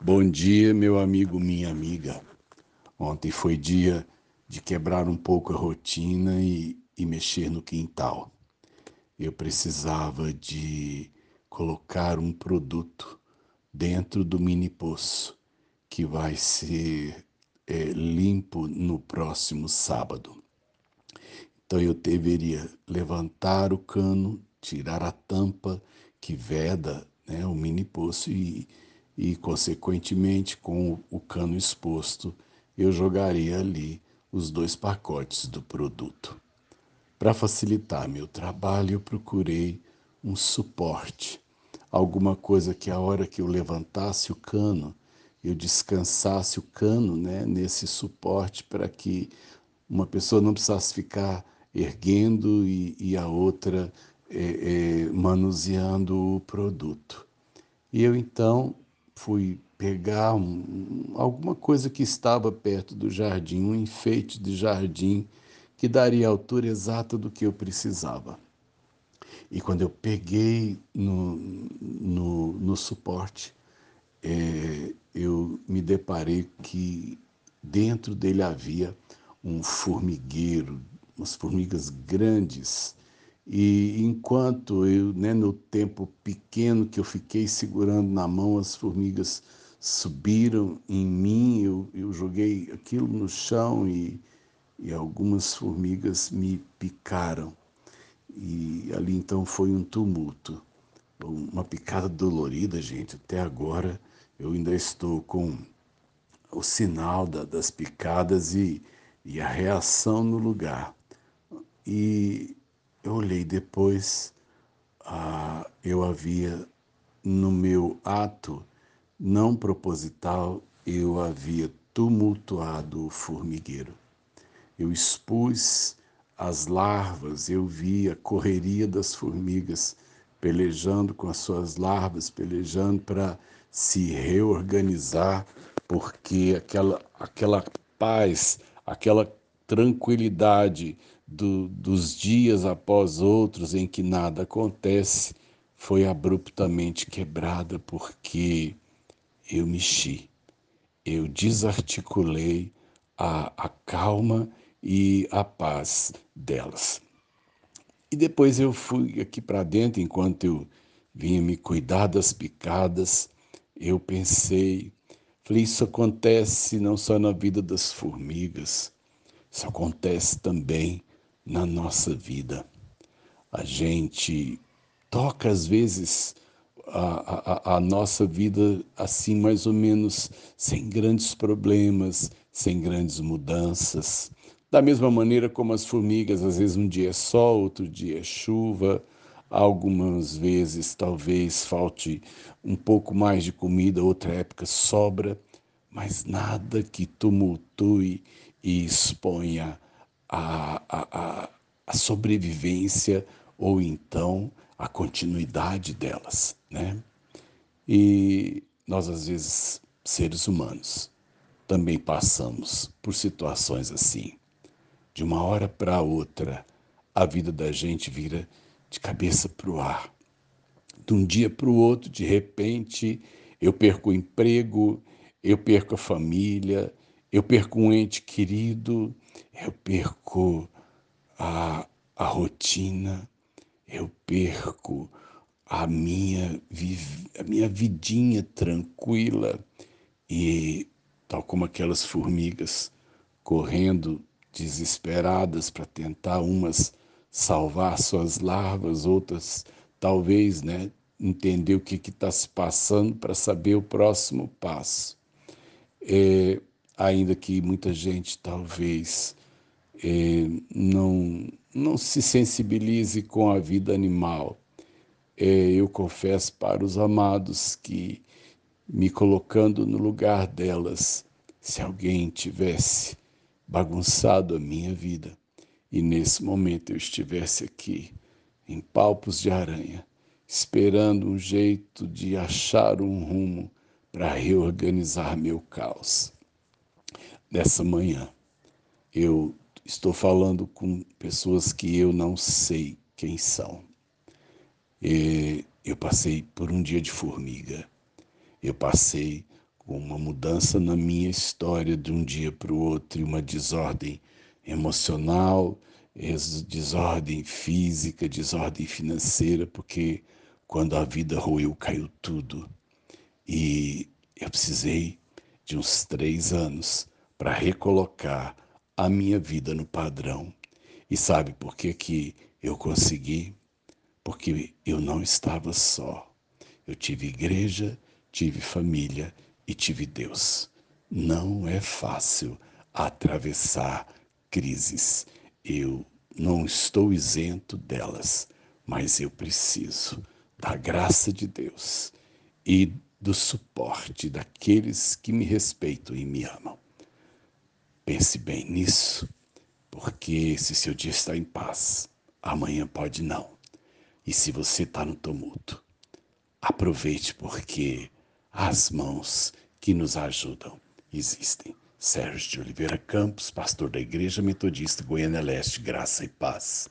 Bom dia, meu amigo, minha amiga. Ontem foi dia de quebrar um pouco a rotina e, e mexer no quintal. Eu precisava de colocar um produto dentro do mini poço que vai ser é, limpo no próximo sábado. Então eu deveria levantar o cano, tirar a tampa que veda né, o mini poço e e, consequentemente, com o cano exposto, eu jogaria ali os dois pacotes do produto. Para facilitar meu trabalho, eu procurei um suporte, alguma coisa que a hora que eu levantasse o cano, eu descansasse o cano né, nesse suporte para que uma pessoa não precisasse ficar erguendo e, e a outra é, é, manuseando o produto. E eu então fui pegar um, alguma coisa que estava perto do jardim, um enfeite de jardim que daria a altura exata do que eu precisava. E quando eu peguei no, no, no suporte, é, eu me deparei que dentro dele havia um formigueiro, umas formigas grandes, e enquanto eu, né, no tempo pequeno que eu fiquei segurando na mão, as formigas subiram em mim, eu, eu joguei aquilo no chão e, e algumas formigas me picaram. E ali então foi um tumulto, uma picada dolorida, gente. Até agora eu ainda estou com o sinal da, das picadas e, e a reação no lugar. E eu olhei depois, ah, eu havia, no meu ato não proposital, eu havia tumultuado o formigueiro. Eu expus as larvas, eu vi a correria das formigas pelejando com as suas larvas, pelejando para se reorganizar, porque aquela, aquela paz, aquela tranquilidade do, dos dias após outros em que nada acontece foi abruptamente quebrada porque eu mexi, eu desarticulei a, a calma e a paz delas. E depois eu fui aqui para dentro, enquanto eu vinha me cuidar das picadas, eu pensei, falei, isso acontece não só na vida das formigas, isso acontece também na nossa vida. A gente toca, às vezes, a, a, a, nossa vida assim, mais ou menos, sem grandes problemas, sem grandes mudanças. Da mesma maneira como as formigas, às vezes um dia é sol, outro dia é chuva, algumas vezes talvez falte um pouco mais de comida, outra época sobra, mas nada que tumultue e exponha a, a, a sobrevivência ou então a continuidade delas, né? E nós às vezes seres humanos também passamos por situações assim. De uma hora para outra, a vida da gente vira de cabeça para o ar. De um dia para o outro, de repente, eu perco o emprego, eu perco a família, eu perco um ente querido, eu perco a, a rotina, eu perco a minha, a minha vidinha tranquila e, tal como aquelas formigas correndo desesperadas para tentar umas salvar suas larvas, outras talvez, né, entender o que está se passando para saber o próximo passo. É, ainda que muita gente talvez é, não, não se sensibilize com a vida animal. É, eu confesso para os amados que, me colocando no lugar delas, se alguém tivesse bagunçado a minha vida e nesse momento eu estivesse aqui, em palpos de aranha, esperando um jeito de achar um rumo para reorganizar meu caos. Nessa manhã, eu Estou falando com pessoas que eu não sei quem são. E eu passei por um dia de formiga. Eu passei uma mudança na minha história de um dia para o outro, uma desordem emocional, desordem física, desordem financeira, porque quando a vida ruiu, caiu tudo. E eu precisei de uns três anos para recolocar a minha vida no padrão. E sabe por que, que eu consegui? Porque eu não estava só. Eu tive igreja, tive família e tive Deus. Não é fácil atravessar crises. Eu não estou isento delas, mas eu preciso da graça de Deus e do suporte daqueles que me respeitam e me amam. Pense bem nisso, porque se seu dia está em paz, amanhã pode não. E se você está no tumulto, aproveite porque as mãos que nos ajudam existem. Sérgio de Oliveira Campos, pastor da Igreja Metodista Goiânia Leste, Graça e Paz.